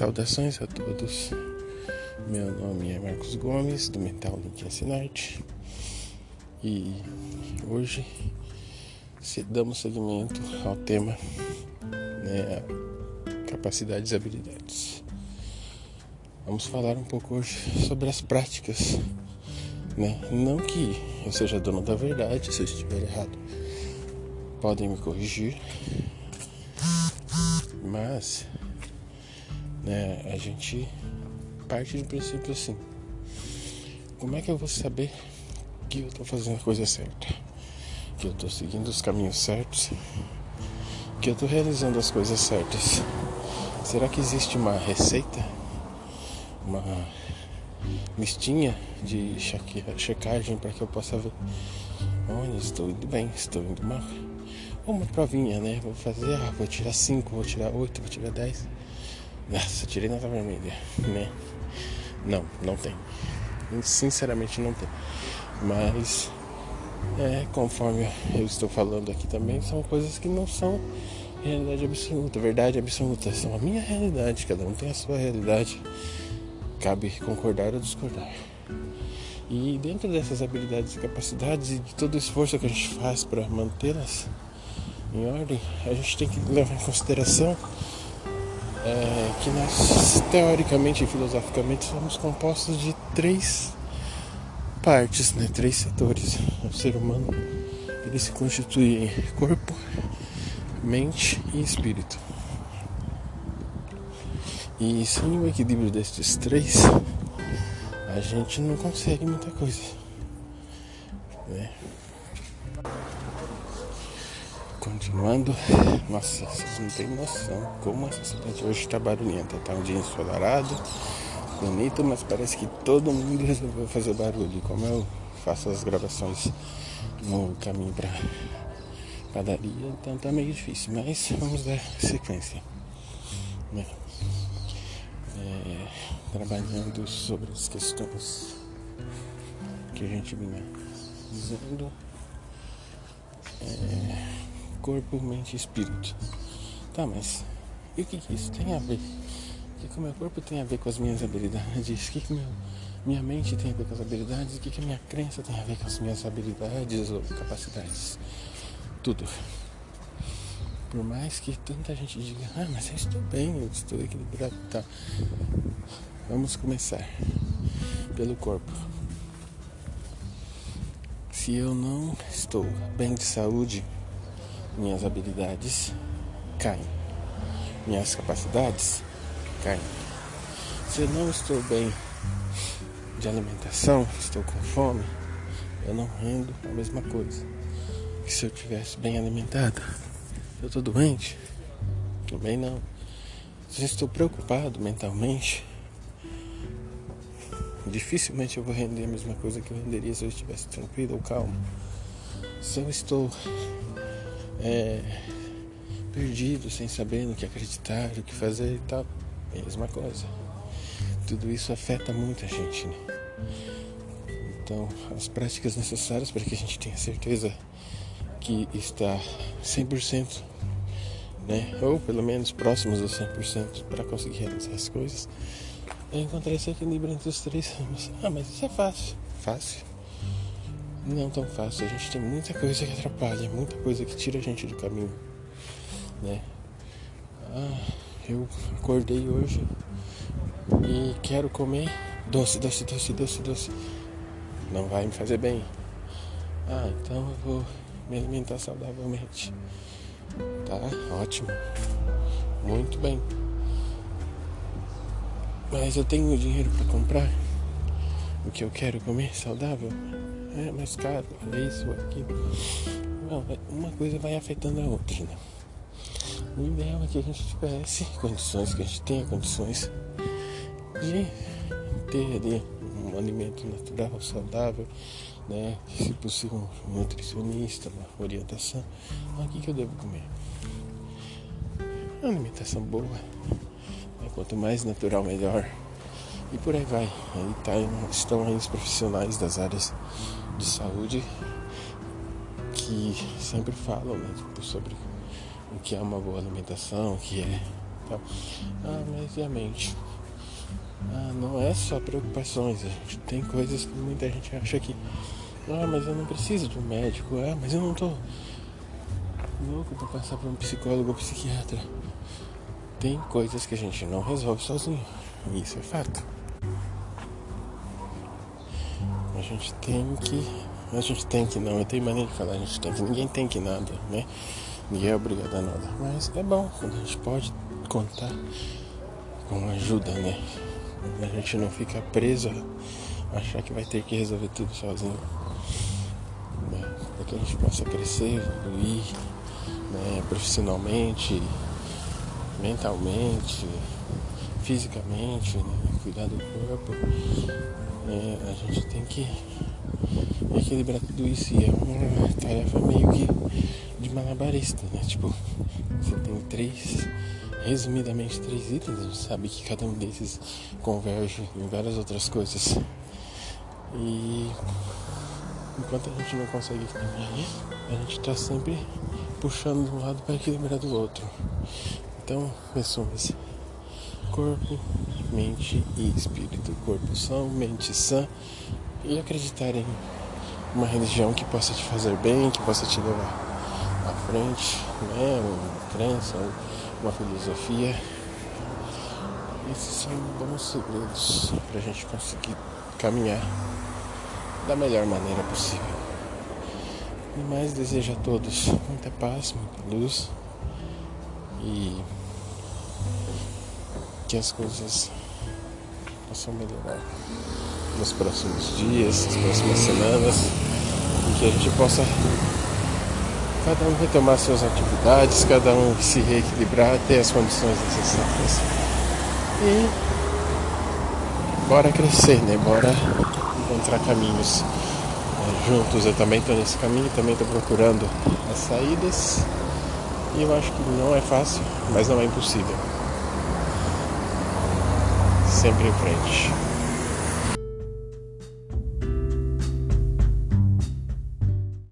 Saudações a todos. Meu nome é Marcos Gomes, do Mental Link Ensinarte. E hoje damos seguimento ao tema né, capacidades e habilidades. Vamos falar um pouco hoje sobre as práticas. Né? Não que eu seja dono da verdade, se eu estiver errado, podem me corrigir. Mas né, a gente parte do princípio assim. Como é que eu vou saber que eu estou fazendo a coisa certa? Que eu estou seguindo os caminhos certos? Que eu estou realizando as coisas certas? Será que existe uma receita? Uma listinha de checagem para que eu possa ver? Olha, estou indo bem, estou indo mal. Uma provinha, né? Vou fazer, ah, vou tirar 5, vou tirar 8, vou tirar 10. Nossa, tirei nota vermelha, né? Não, não tem. Sinceramente não tem. Mas é, conforme eu estou falando aqui também, são coisas que não são realidade absoluta, verdade absoluta, são a minha realidade, cada um tem a sua realidade. Cabe concordar ou discordar. E dentro dessas habilidades e capacidades e de todo o esforço que a gente faz para mantê-las em ordem, a gente tem que levar em consideração é, que nós, teoricamente e filosoficamente, somos compostos de três partes, né? três setores. O ser humano ele se constitui em corpo, mente e espírito. E sem o equilíbrio destes três, a gente não consegue muita coisa. Né? Continuando, nossa, vocês não tem noção como essa cidade hoje está barulhenta. Tá um dia ensolarado, bonito, mas parece que todo mundo resolveu fazer barulho. Como eu faço as gravações no caminho para padaria, então tá meio difícil, mas vamos dar sequência. Né? É, trabalhando sobre as questões que a gente vinha dizendo. É, corpo, mente e espírito. Tá, mas e o que, que isso tem a ver? O que, que o meu corpo tem a ver com as minhas habilidades? O que, que meu, minha mente tem a ver com as habilidades? O que, que minha crença tem a ver com as minhas habilidades ou capacidades? Tudo. Por mais que tanta gente diga, ah, mas eu estou bem, eu estou equilibrado, tá. Vamos começar pelo corpo. Se eu não estou bem de saúde, minhas habilidades caem, minhas capacidades caem. Se eu não estou bem de alimentação, estou com fome, eu não rendo a mesma coisa que se eu tivesse bem alimentado. Eu estou doente? Também não. Se eu estou preocupado mentalmente, dificilmente eu vou render a mesma coisa que eu renderia se eu estivesse tranquilo ou calmo. Se eu estou é, perdido, sem saber no que acreditar, o que fazer e tal. Mesma coisa. Tudo isso afeta muita gente, né? Então, as práticas necessárias para que a gente tenha certeza que está 100%, né? Ou pelo menos próximos a 100% para conseguir realizar as coisas, é encontrar esse equilíbrio entre os três ramos. Ah, mas isso é fácil. Fácil não tão fácil. A gente tem muita coisa que atrapalha, muita coisa que tira a gente do caminho, né? Ah, eu acordei hoje e quero comer doce, doce, doce, doce, doce. Não vai me fazer bem. Ah, então eu vou me alimentar saudavelmente. Tá? Ótimo. Muito bem. Mas eu tenho dinheiro para comprar o que eu quero comer saudável? é mais caro, olha isso, aquilo. Não, é, uma coisa vai afetando a outra, né? O ideal é que a gente tivesse condições, que a gente tenha condições de ter ali um alimento natural, saudável, né? Se possível, um nutricionista, uma orientação. O que, que eu devo comer? Uma alimentação boa. Quanto mais natural, melhor. E por aí vai. Aí tá, estão aí os profissionais das áreas de saúde que sempre falam né, tipo, sobre o que é uma boa alimentação, o que é tal. Ah, mas e a mente? Ah, não é só preocupações. A gente tem coisas que muita gente acha que. Ah, mas eu não preciso de um médico. Ah, mas eu não tô louco pra passar por um psicólogo ou psiquiatra. Tem coisas que a gente não resolve sozinho. Isso é fato. A gente tem que. A gente tem que não, eu tenho maneira de falar, a gente tem que. Ninguém tem que nada, né? Ninguém é obrigado a nada. Mas é bom quando a gente pode contar com ajuda, né? A gente não fica preso a achar que vai ter que resolver tudo sozinho. Né? Para que a gente possa crescer, evoluir né? profissionalmente, mentalmente, fisicamente, né? cuidar do corpo. É, a gente tem que equilibrar tudo isso e é uma tarefa meio que de malabarista, né? Tipo, você tem três resumidamente três itens, gente sabe que cada um desses converge em várias outras coisas. E enquanto a gente não consegue a gente está sempre puxando de um lado para equilibrar do outro. Então, pessoas, corpo, mente e espírito. Corpo são, mente sã e acreditar em uma religião que possa te fazer bem, que possa te levar à frente, né? Uma crença, uma filosofia. Esses são bons segredos para a gente conseguir caminhar da melhor maneira possível. E mais desejo a todos muita paz, muita luz e que as coisas possam melhorar nos próximos dias, nas próximas semanas, e que a gente possa cada um retomar suas atividades, cada um se reequilibrar, ter as condições necessárias. E bora crescer, né? Bora encontrar caminhos né? juntos. Eu também estou nesse caminho, também estou procurando as saídas. E eu acho que não é fácil, mas não é impossível. Sempre em frente.